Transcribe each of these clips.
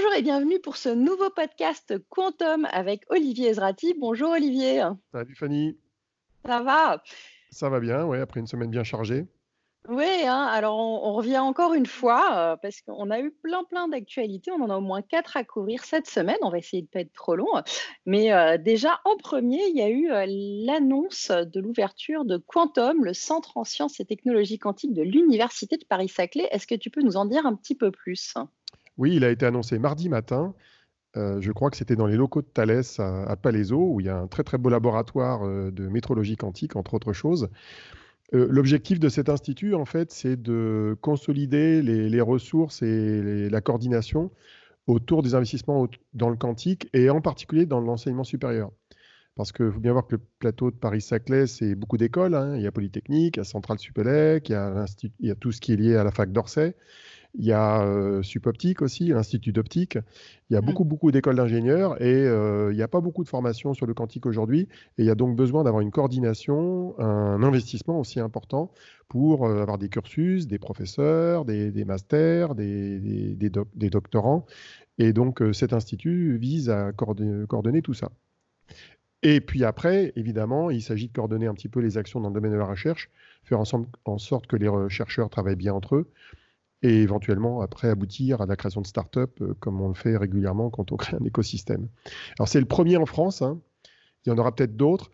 Bonjour et bienvenue pour ce nouveau podcast Quantum avec Olivier Ezrati. Bonjour Olivier. Salut Fanny. Ça va? Ça va bien, oui, après une semaine bien chargée. Oui, hein, alors on, revient encore une fois euh, parce qu'on a eu plein plein d'actualités. On en a au moins quatre à couvrir cette semaine. On va essayer de ne pas être trop long. Mais euh, déjà, en premier, il y a eu euh, l'annonce de l'ouverture de Quantum, le centre en sciences et technologies quantiques de l'Université de Paris-Saclay. Est-ce que tu peux nous en dire un petit peu plus? Oui, il a été annoncé mardi matin. je crois que c'était dans les locaux de Thales à, à, Palaiso, où il y a un très très beau laboratoire de métrologie quantique, entre autres choses. Euh, l'objectif de cet institut, en fait, c'est de consolider les, ressources et la coordination autour des investissements dans le quantique et en particulier dans l'enseignement supérieur. Parce qu'il faut bien voir que le plateau de Paris-Saclay, c'est beaucoup d'écoles. Hein. Il y a Polytechnique, il y a Centrale Supélec, il y a tout ce qui est lié à la fac d'Orsay. Il y a euh, Supoptique aussi, l'Institut d'optique. Il y a mmh. beaucoup, beaucoup d'écoles d'ingénieurs et euh, il n'y a pas beaucoup de formation sur le quantique aujourd'hui. Et il y a donc besoin d'avoir une coordination, un investissement aussi important pour euh, avoir des cursus, des professeurs, des, masters, des, des, doctorants. Et donc cet institut vise à coordonner, tout ça. Et puis après, évidemment, il s'agit de coordonner un petit peu les actions dans le domaine de la recherche, faire en sorte que les chercheurs travaillent bien entre eux, et éventuellement après aboutir à la création de start-up euh, comme on le fait régulièrement quand on crée un écosystème. Alors c'est le premier en France, hein. il y en aura peut-être d'autres,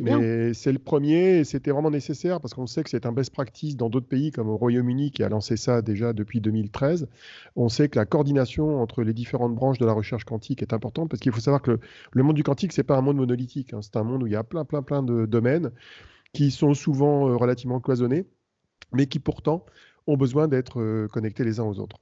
mais c'est le premier et c'était vraiment nécessaire parce qu'on sait que c'est un best practice dans d'autres pays comme au Royaume-Uni qui a lancé ça déjà depuis 2013. On sait que la coordination entre les différentes branches de la recherche quantique est importante parce qu'il faut savoir que le, monde du quantique, c'est pas un monde monolithique, hein. c'est un monde où il y a plein, plein, plein de domaines qui sont souvent euh, relativement cloisonnés, mais qui pourtant ont besoin d'être euh, connectés les uns aux autres.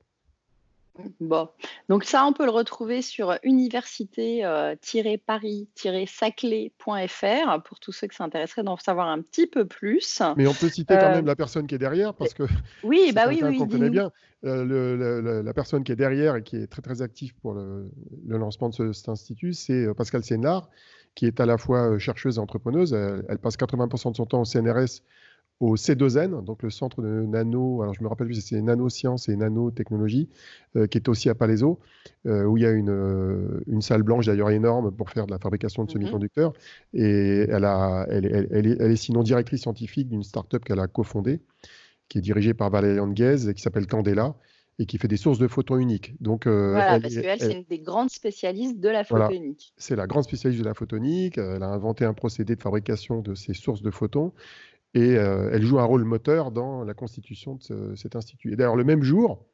Bon, donc ça, on peut le retrouver sur université-paris-saclay.fr pour tous ceux qui s'intéresseraient d'en savoir un petit peu plus. Mais on peut citer quand même euh, la personne qui est derrière parce que oui, bah oui, oui, qu'on connaît bien. Euh, la personne qui est derrière et qui est très très active pour le, lancement de cet institut, c'est Pascal Sénard, qui est à la fois chercheuse et entrepreneuse. elle passe 80% de son temps au CNRS au C2N, donc le centre de nano, alors je me rappelle plus, c'est nanosciences et nanotechnologie, euh, qui est aussi à Palaiso, euh, où il y a une, euh, une salle blanche d'ailleurs énorme pour faire de la fabrication de mhm. semi-conducteurs. Et elle, a, elle, elle, est, sinon directrice scientifique d'une start-up qu'elle a cofondée, qui est dirigée par Valérie Anguez et qui s'appelle Candela et qui fait des sources de photons uniques. Donc, voilà, parce qu'elle, c'est une des grandes spécialistes de la photonique. c'est la grande spécialiste de la photonique. Elle a inventé un procédé de fabrication de ces sources de photons et euh, elle joue un rôle moteur dans la constitution de cet institut. Et d'ailleurs, le même jour,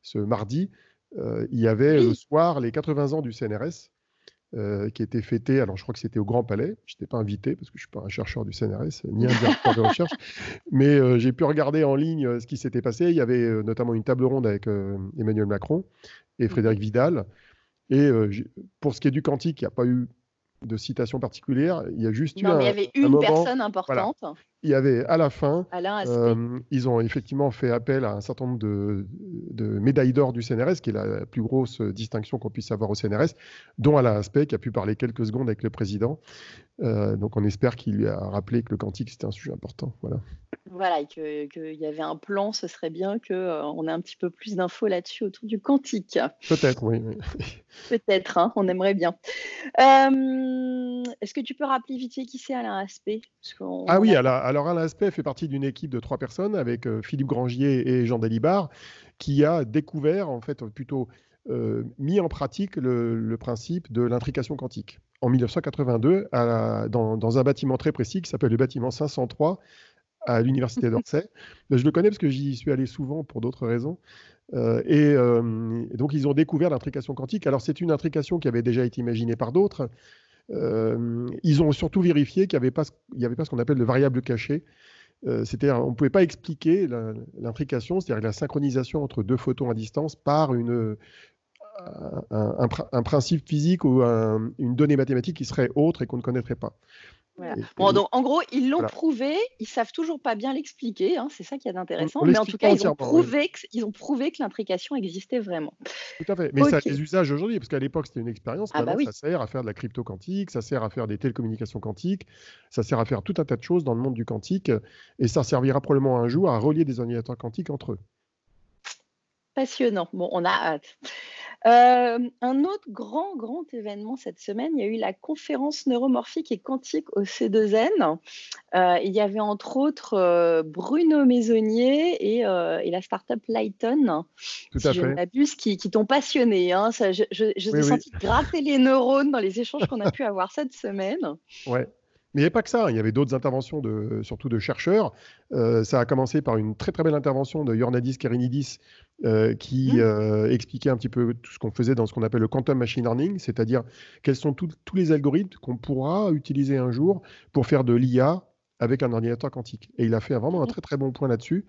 ce mardi, euh, il y avait le soir les 80 ans du CNRS euh, qui étaient fêtés. Alors, je crois que c'était au Grand Palais. Je n'étais pas invité parce que je ne suis pas un chercheur du CNRS ni un directeur de recherche. Mais j'ai pu regarder en ligne ce qui s'était passé. Il y avait notamment une table ronde avec Emmanuel Macron et. Frédéric Vidal. Et pour ce qui est du quantique, il n'y a pas eu de citation particulière. Il y a juste non, eu. Mais il y avait une personne importante. Il y avait à la fin. Euh, ils ont effectivement fait appel à un certain nombre de, de médailles d'or du CNRS, qui est la plus grosse distinction qu'on puisse avoir au CNRS, dont Alain Aspect, qui a pu parler quelques secondes avec le président. Euh, donc on espère qu'il lui a rappelé que le quantique c'était un sujet important. Voilà. Voilà, et qu'il y avait un plan, ce serait bien qu'on euh, ait un petit peu plus d'infos là-dessus autour du quantique. Peut-être, oui. Peut-être, hein, on aimerait bien. Est-ce que tu peux rappeler vite fait qui c'est Alain Aspect? Ah oui, alors, alors, Alain Aspect fait partie d'une équipe de trois personnes avec Philippe Grangier et Jean Dalibard qui a découvert, en fait, plutôt mis en pratique le principe de l'intrication quantique en 1982 dans, un bâtiment très précis qui s'appelle le bâtiment 503 à l'université d'Orsay. je le connais parce que j'y suis allé souvent pour d'autres raisons. Euh, euh, et, donc, ils ont découvert l'intrication quantique. Alors, c'est une intrication qui avait déjà été imaginée par d'autres. Euh, ils ont surtout vérifié qu'il n'y avait pas, ce qu'on appelle le variable caché. c'est-à-dire, on ne pouvait pas expliquer l'intrication, c'est-à-dire la synchronisation entre deux photons à distance par un, principe physique ou une donnée mathématique qui serait autre et qu'on ne connaîtrait pas. Bon, donc, en gros, ils l'ont prouvé, ils savent toujours pas bien l'expliquer, hein, c'est ça qui est intéressant, mais en tout cas, ils ont, prouvé que, ont prouvé que l'intrication existait vraiment. Tout à fait, mais ça a des usages aujourd'hui, parce qu'à l'époque, c'était une expérience, ah bah ça sert à faire de la crypto quantique, ça sert à faire des télécommunications quantiques, ça sert à faire tout un tas de choses dans le monde du quantique, et ça servira probablement un jour à relier des ordinateurs quantiques entre eux. Passionnant, bon, on a hâte. Euh, un autre grand, grand événement cette semaine, il y a eu la conférence neuromorphique et quantique au C2N. Euh, il y avait entre autres euh, Bruno Maisonnier et, et la startup Lighton, Tout si je ne m'abuse, qui, qui t'ont passionné. Hein. Ça, je, je, je senti gratter les neurones dans les échanges qu'on a pu avoir cette semaine. Ouais, mais il n'y avait pas que ça, il y avait d'autres interventions, de, surtout de chercheurs. Euh, ça a commencé par une très très belle intervention de Yornadis Kerinidis euh, qui mmh. euh, expliquait un petit peu tout ce qu'on faisait dans ce qu'on appelle le quantum machine learning, c'est-à-dire quels sont tous les algorithmes qu'on pourra utiliser un jour pour faire de l'IA avec un ordinateur quantique. Et il a fait vraiment un mmh. très très bon point là-dessus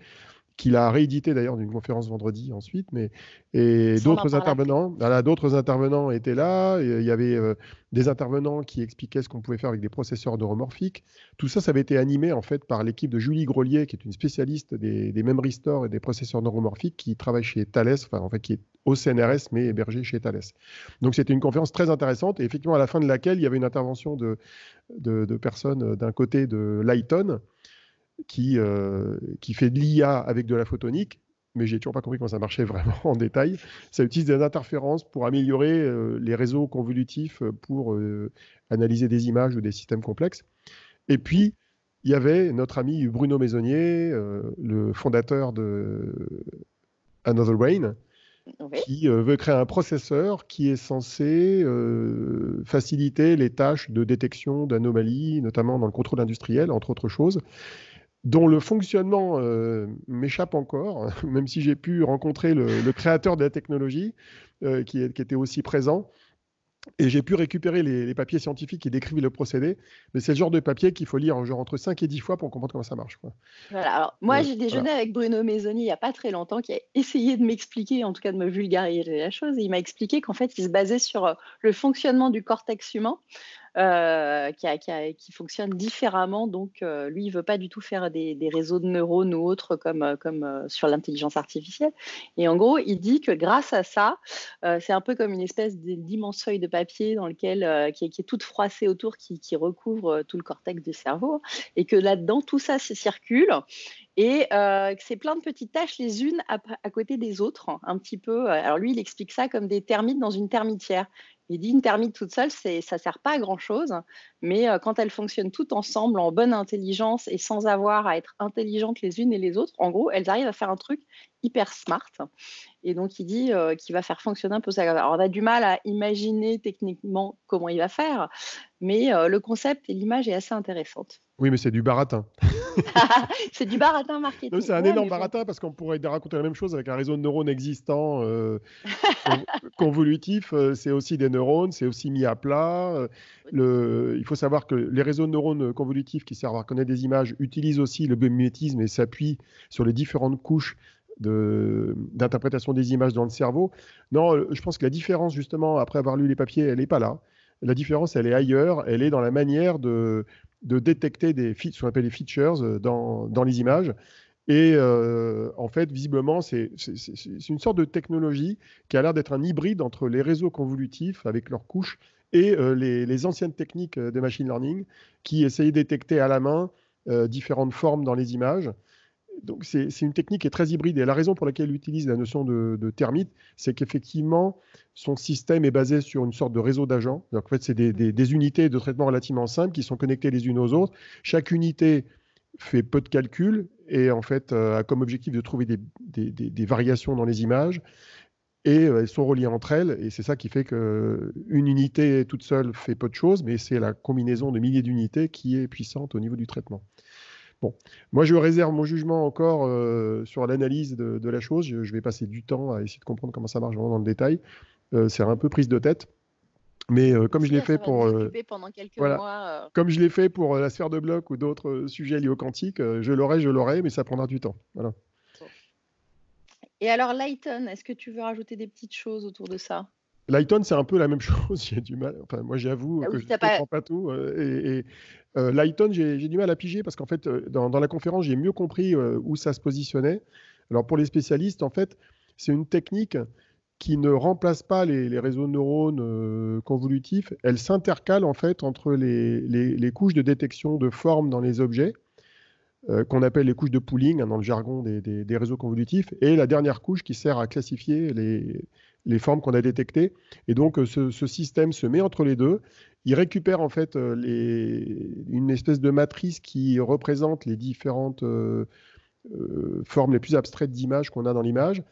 qu'il a réédité d'ailleurs d'une conférence vendredi ensuite, mais et d'autres intervenants, voilà, d'autres intervenants étaient là. il y avait euh, des intervenants qui expliquaient ce qu'on pouvait faire avec des processeurs neuromorphiques. Tout ça, ça avait été animé en fait par l'équipe de Julie Grelier, qui est une spécialiste des, des memory stores et des processeurs neuromorphiques, qui travaille chez Thales, enfin en fait qui est au CNRS mais hébergé chez Thales. Donc c'était une conférence très intéressante et effectivement à la fin de laquelle il y avait une intervention de, de, de personnes d'un côté de Lighton qui, euh, qui fait de l'IA avec de la photonique, mais j'ai toujours pas compris comment ça marchait vraiment en détail. Ça utilise des interférences pour améliorer euh, les réseaux convolutifs pour euh, analyser des images ou des systèmes complexes. Et puis, il y avait notre ami Bruno Maisonnier, le fondateur de Another Brain, qui veut créer un processeur qui est censé faciliter les tâches de détection d'anomalies, notamment dans le contrôle industriel, entre autres choses dont le fonctionnement euh, m'échappe encore, même si j'ai pu rencontrer le, créateur de la technologie euh, qui, était aussi présent. Et j'ai pu récupérer les, papiers scientifiques qui décrivent le procédé, mais c'est le genre de papier qu'il faut lire genre entre 5 et 10 fois pour comprendre comment ça marche. Voilà, alors, moi, j'ai déjeuné avec Bruno Maisoni il n'y a pas très longtemps, qui a essayé de m'expliquer, en tout cas de me vulgariser la chose, et il m'a expliqué qu'en fait, il se basait sur euh, le fonctionnement du cortex humain, euh, qui, fonctionne différemment. Donc, euh, lui, il veut pas du tout faire des, réseaux de neurones ou autres comme, euh, sur l'intelligence artificielle. Et en gros, il dit que grâce à ça, c'est un peu comme une espèce d'immense feuille de papier dans lequel, qui, est toute froissée autour, qui, recouvre tout le cortex du cerveau, et que là-dedans, tout ça se circule et que c'est plein de petites tâches les unes à, à, côté des autres, un petit peu. Alors lui, il explique ça comme des termites dans une termitière. Il dit une thermite toute seule, ça ne sert pas à grand-chose, mais euh, quand elles fonctionnent toutes ensemble en bonne intelligence et sans avoir à être intelligentes les unes et les autres, en gros, elles arrivent à faire un truc hyper smart. Et donc, il dit euh, qu'il va faire fonctionner un peu ça. Alors, on a du mal à imaginer techniquement comment il va faire, mais euh, le concept et l'image est assez intéressante. Oui, mais c'est du baratin. c'est du baratin marketing. C'est un énorme baratin parce qu'on pourrait raconter la même chose avec un réseau de neurones existant euh, convolutif. Euh, c'est aussi des neurones, c'est aussi mis à plat. Euh, le, il faut savoir que les réseaux de neurones convolutifs qui servent à reconnaître des images utilisent aussi le biomimétisme et s'appuient sur les différentes couches d'interprétation des images dans le cerveau. Non, je pense que la différence, justement, après avoir lu les papiers, elle n'est pas là. La différence, elle est ailleurs. Elle est dans la manière de, de détecter des, ce qu'on appelle les features euh, dans, dans les images. Et euh, en fait, visiblement, c'est une sorte de technologie qui a l'air d'être un hybride entre les réseaux convolutifs avec leurs couches et euh, les, les, anciennes techniques de machine learning qui essayaient de détecter à la main différentes formes dans les images donc c'est une technique qui est très hybride. Et la raison pour laquelle il utilise la notion de, de termite, c'est qu'effectivement, son système est basé sur une sorte de réseau d'agents. En fait, c'est des, unités de traitement relativement simples qui sont connectées les unes aux autres. Chaque unité fait peu de calculs et en fait euh, a comme objectif de trouver des, des variations dans les images. Et euh, elles sont reliées entre elles, et c'est ça qui fait qu'une unité toute seule fait peu de choses, mais c'est la combinaison de milliers d'unités qui est puissante au niveau du traitement. Bon, moi je réserve mon jugement encore euh, sur l'analyse de, la chose. Je, vais passer du temps à essayer de comprendre comment ça marche vraiment dans le détail. Euh, c'est un peu prise de tête. Mais euh, comme je l'ai fait pour comme je l'ai fait pour la sphère de bloc ou d'autres sujets liés au quantique, je l'aurai, je l'aurai, mais ça prendra du temps. Voilà. Et alors Lighton, est-ce que tu veux rajouter des petites choses autour de ça? Lighton, c'est un peu la même chose. J'ai du mal. Enfin, moi, j'avoue ah que je ne comprends pas tout. et, euh, Lighton, j'ai du mal à piger parce qu'en fait, euh, dans, la conférence, j'ai mieux compris euh, où ça se positionnait. Alors pour les spécialistes, en fait, c'est une technique qui ne remplace pas les, réseaux de neurones convolutifs. Elle s'intercale en fait entre les, couches de détection de formes dans les objets. euh, qu'on appelle les couches de pooling hein, dans le jargon des, réseaux convolutifs, et la dernière couche qui sert à classifier les, formes qu'on a détectées. Et donc ce, système se met entre les deux. Il récupère en fait une espèce de matrice qui représente les différentes formes les plus abstraites d'images qu'on a dans l'image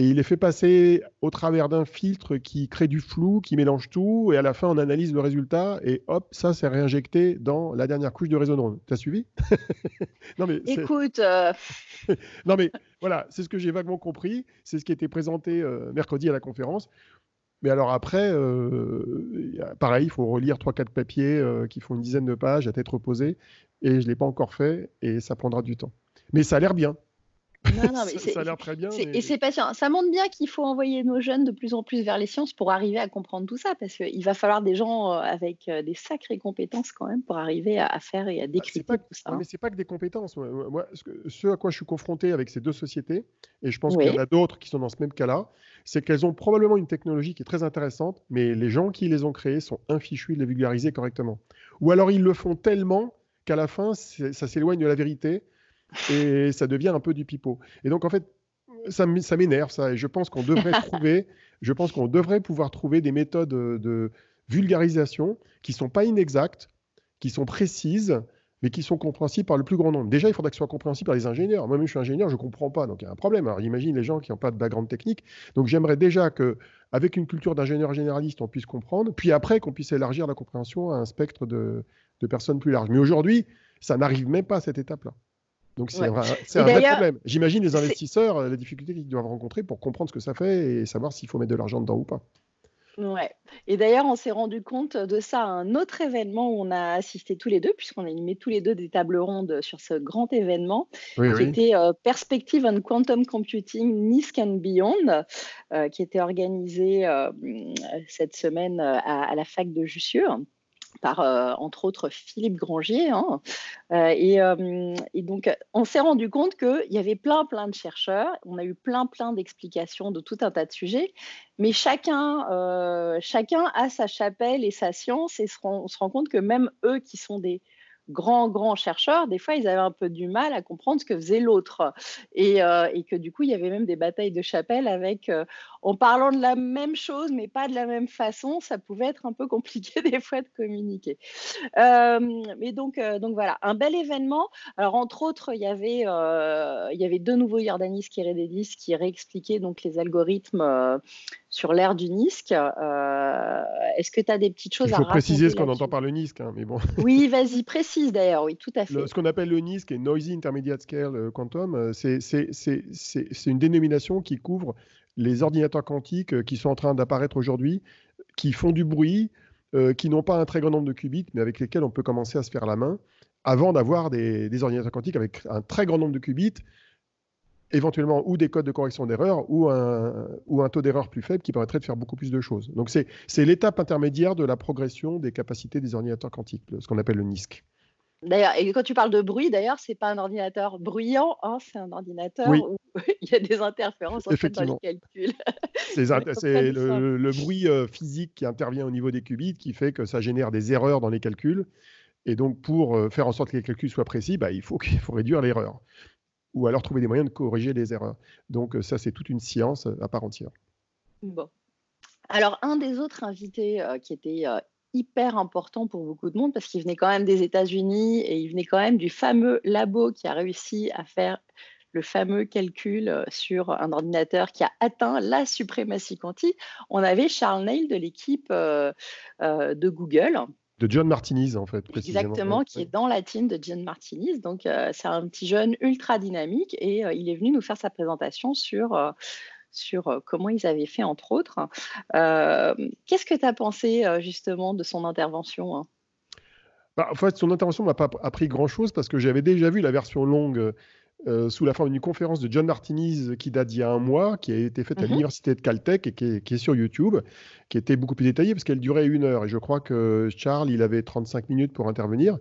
et il les fait passer au travers d'un filtre qui crée du flou, qui mélange tout, et à la fin on analyse le résultat, et hop, ça c'est réinjecté dans la dernière couche de réseau neuronal. T'as suivi? Non mais écoute, euh, non mais voilà, c'est ce que j'ai vaguement compris, c'est ce qui été présenté euh, mercredi à la conférence. Mais alors après, euh, pareil, il faut relire 3-4 papiers qui font une dizaine de pages à tête reposée, et je ne l'ai pas encore fait, et ça prendra du temps. Mais ça a l'air bien. Non, non, mais ça, a l'air très bien. Et c'est patient. Ça montre bien qu'il faut envoyer nos jeunes de plus en plus vers les sciences pour arriver à comprendre tout ça, parce qu'il va falloir des gens euh, avec euh, des sacrées compétences quand même pour arriver à, faire et à bah, décrypter tout ça. Hein. Mais c'est pas que des compétences. Moi, ce, à quoi je suis confronté avec ces deux sociétés, et je pense qu'il y en a d'autres qui sont dans ce même cas-là, c'est qu'elles ont probablement une technologie qui est très intéressante, mais les gens qui les ont créées sont infichus de les vulgariser correctement. Ou alors ils le font tellement qu'à la fin, ça s'éloigne de la vérité et ça devient un peu du pipeau. Et donc, en fait, ça, m'énerve, ça. Et je pense qu'on devrait trouver, je pense qu'on devrait pouvoir trouver des méthodes de vulgarisation qui sont pas inexactes, qui sont précises, mais qui sont compréhensibles par le plus grand nombre. Déjà, il faudrait que ce soit compréhensible par les ingénieurs. Moi-même, je suis ingénieur, je ne comprends pas, donc il y a un problème. Alors, imagine les gens qui n'ont pas de background technique. Donc, j'aimerais déjà que, avec une culture d'ingénieur généraliste, on puisse comprendre, puis après, qu'on puisse élargir la compréhension à un spectre de, de personnes plus large. Mais aujourd'hui, ça n'arrive même pas à cette étape-là. Donc c'est un, vrai problème. J'imagine les investisseurs, euh, les difficultés qu'ils doivent rencontrer pour comprendre ce que ça fait et savoir s'il faut mettre de l'argent dedans ou pas. Ouais. Et d'ailleurs, on s'est rendu compte de ça à un autre événement où on a assisté tous les deux, puisqu'on a animé tous les deux des tables rondes sur ce grand événement, qui était euh, Perspective on Quantum Computing NISC and Beyond, euh, qui était organisé cette semaine à, la fac de Jussieu par euh, entre autres Philippe Grangier. Hein. Euh, euh, et, donc, on s'est rendu compte qu'il y avait plein, plein de chercheurs. On a eu plein, plein d'explications de tout un tas de sujets. Mais chacun, chacun a sa chapelle et sa science. Et on se rend compte que même eux qui sont des grands, grands chercheurs, des fois, ils avaient un peu du mal à comprendre ce que faisait l'autre. Et, et, que du coup, il y avait même des batailles de chapelle avec, en parlant de la même chose, mais pas de la même façon, ça pouvait être un peu compliqué des fois de communiquer. mais donc, donc voilà, un bel événement. Alors, entre autres, il y avait, il y avait deux nouveaux Yordanis qui Rededis qui réexpliquaient donc les algorithmes sur l'ère du NISC. Est-ce que tu as des petites choses à Il faut préciser ce qu'on entend par le NISC, hein, mais bon. Oui, vas-y, précise d'ailleurs, oui, tout à fait. ce qu'on appelle le NISC, et Noisy Intermediate Scale Quantum, c'est une dénomination qui couvre les ordinateurs quantiques euh, qui sont en train d'apparaître aujourd'hui, qui font du bruit, euh, qui n'ont pas un très grand nombre de qubits, mais avec lesquels on peut commencer à se faire la main, avant d'avoir des, ordinateurs quantiques avec un très grand nombre de qubits, éventuellement ou des codes de correction d'erreur ou un, ou un taux d'erreur plus faible qui permettrait de faire beaucoup plus de choses. Donc c'est l'étape intermédiaire de la progression des capacités des ordinateurs quantiques, ce qu'on appelle le NISC. D'ailleurs, et quand tu parles de bruit, d'ailleurs, c'est pas un ordinateur bruyant, hein, c'est un ordinateur où il y a des interférences en fait, dans les calculs. c'est le, bruit euh, physique qui intervient au niveau des qubits qui fait que ça génère des erreurs dans les calculs. Et donc, pour euh, faire en sorte que les calculs soient précis, bah, il, faut, faut réduire l'erreur. Ou alors trouver des moyens de corriger les erreurs. Donc, euh, ça, c'est toute une science à part entière. Bon. Alors, un des autres invités qui était hyper important pour beaucoup de monde parce qu'il venait quand même des États-Unis et il venait quand même du fameux labo qui a réussi à faire le fameux calcul euh, sur un ordinateur qui a atteint la suprématie quantique. On avait Charles Neil de l'équipe euh, euh, de Google. De John Martinez, en fait. Exactement, qui est dans la team de John Martinez. Donc, c'est un petit jeune ultra dynamique et il est venu nous faire sa présentation sur sur comment ils avaient fait, entre autres. Qu'est-ce que tu as pensé justement de son intervention hein? Bah, En fait, son intervention m'a pas appris grand-chose parce que j'avais déjà vu la version longue. sous la forme d'une conférence de John Martinez qui date d'il y a un mois, qui a été faite à mmh l'université de Caltech et qui est, sur YouTube, qui était beaucoup plus détaillée parce qu'elle durait une heure. Et je crois que Charles, il avait 35 minutes pour intervenir.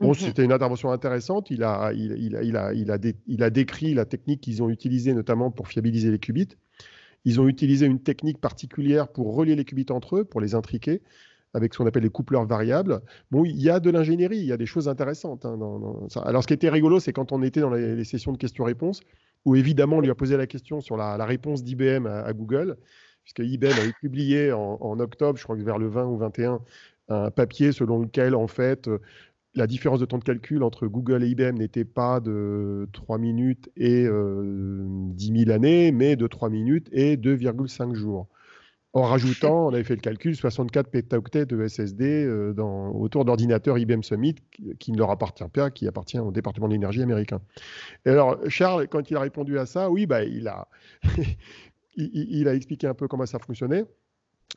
Bon, mmh c'était une intervention intéressante. Il a, il, il, a, il, a, il, a, il a décrit la technique qu'ils ont utilisée notamment pour fiabiliser les qubits. Ils ont utilisé une technique particulière pour relier les qubits entre eux, pour les intriquer. avec ce qu'on appelle les coupleurs variables. Bon, il y a de l'ingénierie, il y a des choses intéressantes. Hein, dans, ça. Alors, ce qui était rigolo, c'est quand on était dans les, sessions de questions-réponses, où évidemment, on lui a posé la question sur la, réponse d'IBM à, Google, puisque IBM avait publié en, en, octobre, je crois que vers le 20 ou 21, un papier selon lequel, en fait, la différence de temps de calcul entre Google et IBM n'était pas de 3 minutes et 10 000 années, mais de 3 minutes et 2,5 jours. En rajoutant, on avait fait le calcul, 64 pétaoctets de SSD euh, autour d'ordinateurs IBM Summit qui, ne leur appartient pas, qui appartient au département de l'énergie américain. Et alors, Charles, quand il a répondu à ça, oui, bah, il, a expliqué un peu comment ça fonctionnait.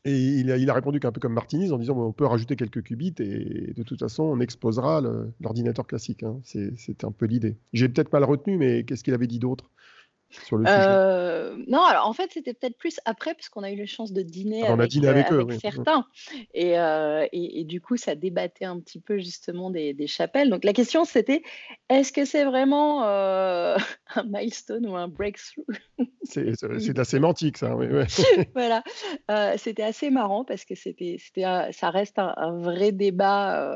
Et il a, répondu qu'un peu comme Martinez en disant on peut rajouter quelques qubits et de toute façon on exposera l'ordinateur classique. Hein. C'est un peu l'idée. J'ai peut-être mal retenu, mais qu'est-ce qu'il avait dit d'autre? Euh, non, alors en fait, c'était peut-être plus après, puisqu'on a eu la chance de dîner ah, avec, euh, certains. Euh, et, et, du coup, ça débattait un petit peu justement des, chapelles. Donc la question, c'était est-ce que c'est vraiment un milestone ou un breakthrough? C'est de la sémantique, ça. Oui, voilà. c'était assez marrant parce que c'était, ça reste un, vrai débat.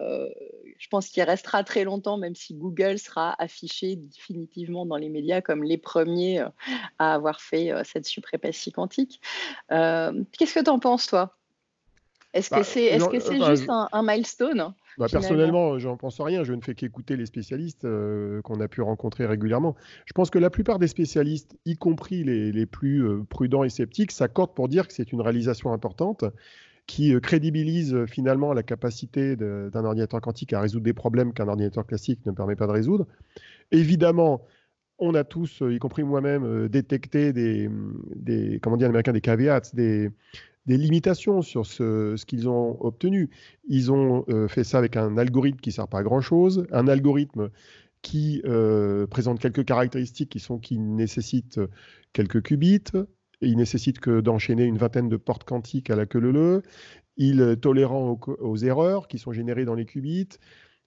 Je pense qu'il restera très longtemps, même si Google sera affiché définitivement dans les médias comme les premiers euh, à avoir fait euh, cette suprématie quantique. Euh, qu'est-ce que tu en penses, toi? Est-ce que bah, c'est est -ce c'est juste un, milestone bah, personnellement, je n'en pense rien. Je ne fais qu'écouter les spécialistes qu'on a pu rencontrer régulièrement. Je pense que la plupart des spécialistes, y compris les, les plus prudents et sceptiques, s'accordent pour dire que c'est une réalisation importante qui crédibilise finalement la capacité d'un ordinateur quantique à résoudre des problèmes qu'un ordinateur classique ne permet pas de résoudre. Évidemment, on a tous, euh, y compris moi-même, euh, détecté des, des, comment dire, américains, des caveats, des, limitations sur ce, qu'ils ont obtenu. Ils ont euh, fait ça avec un algorithme qui ne sert pas à grand-chose, un algorithme qui présente quelques caractéristiques qui sont qui nécessitent quelques qubits, il nécessite que d'enchaîner une vingtaine de portes quantiques à la queue leu, il tolérant aux, erreurs qui sont générées dans les qubits,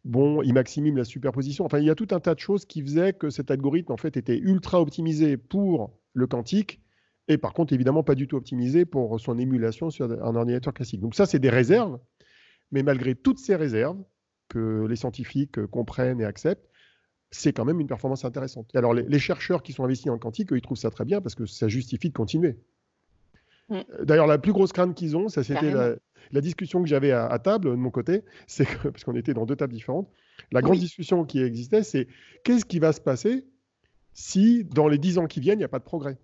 Bon, il maximise la superposition. Enfin, il y a tout un tas de choses qui faisaient que cet algorithme en fait était ultra optimisé pour le quantique et par contre évidemment pas du tout optimisé pour son émulation sur un ordinateur classique. Donc ça, c'est des réserves, mais malgré toutes ces réserves que les scientifiques comprennent et acceptent, c'est quand même une performance intéressante. alors les, chercheurs qui sont investis dans le quantique, ils trouvent ça très bien parce que ça justifie de continuer. Mm. D'ailleurs, la plus grosse crainte qu'ils ont, ça c'était la, discussion que j'avais à, table de mon côté, c'est parce qu'on était dans deux tables différentes, la grande discussion qui existait, c'est qu'est-ce qui va se passer si dans les dix ans qui viennent, il n'y a pas de progrès?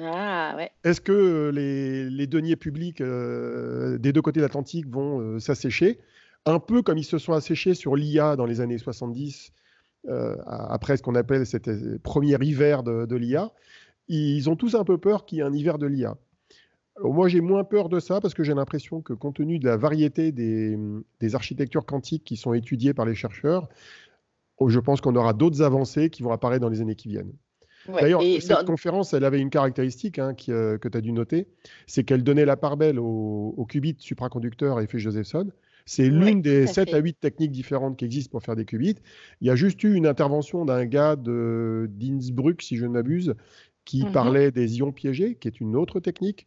Ah, Est-ce que les, deniers publics euh, des deux côtés de l'Atlantique vont euh, s'assécher? Un peu comme ils se sont asséchés sur l'IA dans les années 70, euh, après ce qu'on appelle cette premier hiver de, de l'IA. Ils ont tous un peu peur qu'il y ait un hiver de l'IA moi, j'ai moins peur de ça parce que j'ai l'impression que compte tenu de la variété des, architectures quantiques qui sont étudiées par les chercheurs, oh, je pense qu'on aura d'autres avancées qui vont apparaître dans les années qui viennent. D'ailleurs, cette conférence, elle avait une caractéristique hein, euh, que tu as dû noter, c'est qu'elle donnait la part belle au, qubit supraconducteur effet Josephson. C'est l'une des 7 à 8 techniques différentes qui existent pour faire des qubits. Il y a juste eu une intervention d'un gars d'Innsbruck, si je ne m'abuse, qui mmh parlait des ions piégés, qui est une autre technique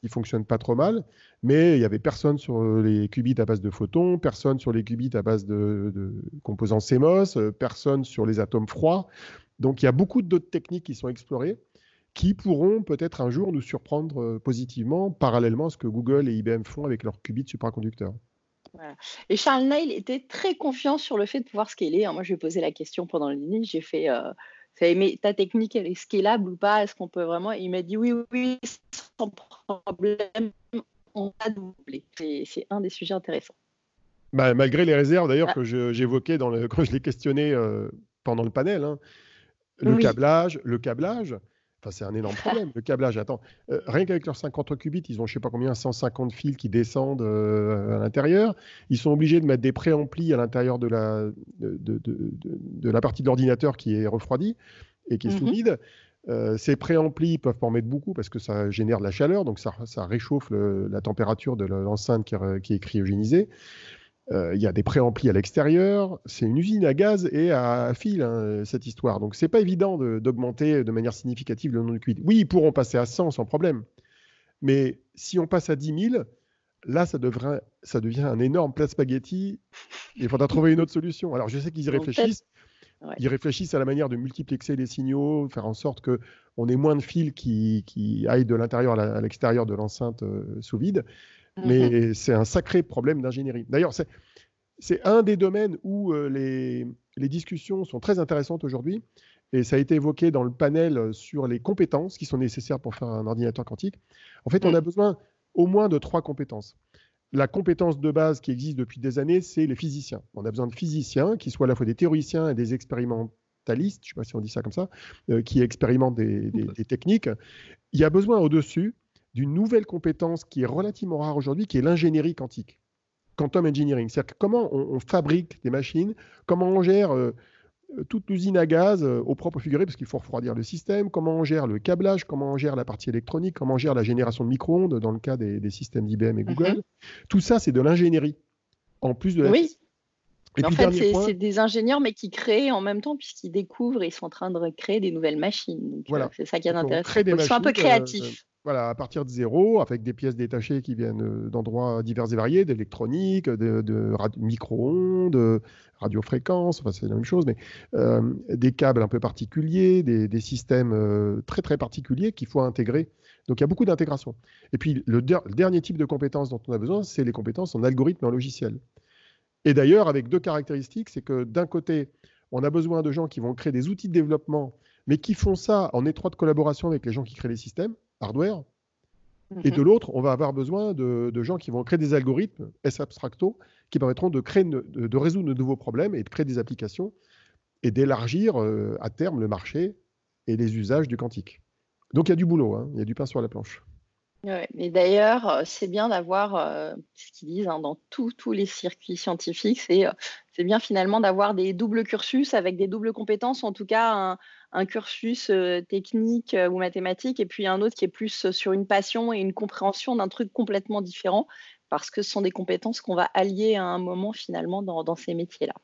qui fonctionne pas trop mal, mais il y avait personne sur les qubits à base de photons, personne sur les qubits à base de, composants CMOS, euh, personne sur les atomes froids. Donc il y a beaucoup d'autres techniques qui sont explorées qui pourront peut-être un jour nous surprendre euh, positivement, parallèlement à ce que Google et IBM font avec leurs qubits supraconducteurs. Et Charles Neil était très confiant sur le fait de pouvoir scaler. Moi, je lui ai posé la question pendant le dîner. J'ai fait euh, mais ta technique, elle est scalable ou pas? Est-ce qu'on peut vraiment? Il m'a dit oui, oui, sans problème, on va doubler. C'est un des sujets intéressants. Bah, malgré les réserves d'ailleurs ah. que j'évoquais quand je l'ai questionné euh, pendant le panel, hein. le câblage, le câblage, Enfin, c'est un énorme problème, le câblage. Attends, euh, rien qu'avec leurs 50 qubits, ils ont je sais pas combien, 150 fils qui descendent euh, à l'intérieur. Ils sont obligés de mettre des préamplis à l'intérieur de la, de, de, la partie de l'ordinateur qui est refroidie et qui est sous mmh vide. Euh, ces préamplis peuvent pas en mettre beaucoup parce que ça génère de la chaleur, donc ça, ça réchauffe la température de l'enceinte qui, qui, est cryogénisée. Euh, il y a des préamplis à l'extérieur. C'est une usine à gaz et à fil, hein, cette histoire. Donc, c'est pas évident d'augmenter de, manière significative le nombre de qubits. Oui, ils pourront passer à 100 sans problème. Mais si on passe à 10 000, Là, ça, devrait, ça devient un énorme plat spaghetti. Il faudra trouver une autre solution. Alors, je sais qu'ils y réfléchissent. Ils réfléchissent à la manière de multiplexer les signaux, faire en sorte qu'on ait moins de fils qui, qui aillent de l'intérieur à l'extérieur de l'enceinte euh, sous vide. Mais mhm. c'est un sacré problème d'ingénierie. D'ailleurs, c'est un des domaines où euh, les, les, discussions sont très intéressantes aujourd'hui. Et ça a été évoqué dans le panel sur les compétences qui sont nécessaires pour faire un ordinateur quantique. En fait, on a mm. besoin au moins de trois compétences. La compétence de base qui existe depuis des années, c'est les physiciens. On a besoin de physiciens qui soient à la fois des théoriciens et des expérimentalistes, je ne sais pas si on dit ça comme ça, euh, qui expérimentent des, techniques. Il y a besoin au-dessus d'une nouvelle compétence qui est relativement rare aujourd'hui, qui est l'ingénierie quantique. Quantum engineering, c'est-à-dire comment on, fabrique des machines, comment on gère euh, euh, toute l'usine à gaz euh, au propre figuré, parce qu'il faut refroidir le système, comment on gère le câblage, comment on gère la partie électronique, comment on gère la génération de micro-ondes dans le cas des, systèmes d'IBM et mhm. Google. Tout ça, c'est de l'ingénierie. En plus de Oui. en fait, c'est des ingénieurs, mais qui créent en même temps, puisqu'ils découvrent, ils sont en train de créer des nouvelles machines. voilà. C'est ça qui est intéressant. Ils sont un peu créatifs voilà, à partir de zéro, avec des pièces détachées qui viennent euh, d'endroits divers et variés, d'électronique, de, micro-ondes, radiofréquences, enfin c'est la même chose, mais euh, des câbles un peu particuliers, des, systèmes euh, très très particuliers qu'il faut intégrer. Donc il y a beaucoup d'intégration. Et puis le, dernier type de compétences dont on a besoin, c'est les compétences en algorithme et en logiciel. Et d'ailleurs, avec deux caractéristiques, c'est que d'un côté, on a besoin de gens qui vont créer des outils de développement, mais qui font ça en étroite collaboration avec les gens qui créent les systèmes hardware. Et de mhm. l'autre, on va avoir besoin de, gens qui vont créer des algorithmes S abstracto qui permettront de, créer, de, résoudre de nouveaux problèmes et de créer des applications et d'élargir euh, à terme le marché et les usages du quantique. Donc il y a du boulot, hein. il y a du pain sur la planche. Ouais, mais d'ailleurs, euh, c'est bien d'avoir euh, ce qu'ils disent hein, dans tous les circuits scientifiques, c'est bien finalement d'avoir des doubles cursus avec des doubles compétences, en tout cas un, un cursus euh, technique euh, ou mathématique, et puis un autre qui est plus euh, sur une passion et une compréhension d'un truc complètement différent, parce que ce sont des compétences qu'on va allier à un moment finalement dans ces métiers-là.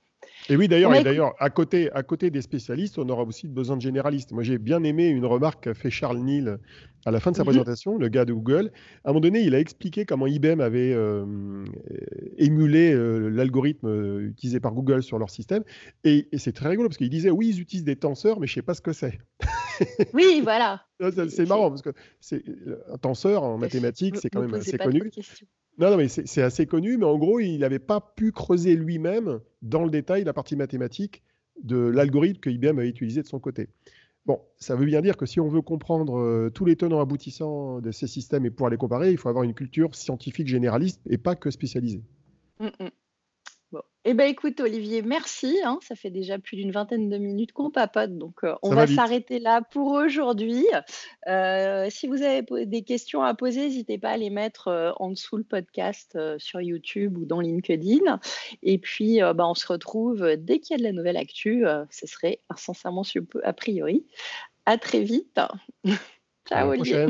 Et oui, d'ailleurs, d'ailleurs, à côté, à côté des spécialistes, on aura aussi besoin de généralistes. Moi, j'ai bien aimé une remarque qu'a fait Charles Neal à la fin de sa mhm. présentation, le gars de Google. À un moment donné, il a expliqué comment IBM avait euh, émulé euh, l'algorithme euh, utilisé par Google sur leur système. Et, c'est très rigolo parce qu'il disait oui, ils utilisent des tenseurs, mais je ne sais pas ce que c'est. oui, voilà. c'est marrant parce que c'est un tenseur en mathématiques, c'est quand même assez connu. Non, non, mais c'est assez connu, mais en gros, il n'avait pas pu creuser lui-même dans le détail la partie mathématique de l'algorithme que IBM a utilisé de son côté. Bon, ça veut bien dire que si on veut comprendre euh, tous les tenants aboutissants de ces systèmes et pouvoir les comparer, il faut avoir une culture scientifique généraliste et pas que spécialisée. Mm, mm. Eh bien, écoute, Olivier, merci. Hein. ça fait déjà plus d'une vingtaine de minutes qu'on papote, donc euh, on va, s'arrêter là pour aujourd'hui. Euh, si vous avez des questions à poser, n'hésitez pas à les mettre euh, en dessous le podcast sur YouTube ou dans LinkedIn. Et puis, bah, on se retrouve dès qu'il y a de la nouvelle actu. ce serait incessamment a priori. À très vite. Ciao, Olivier.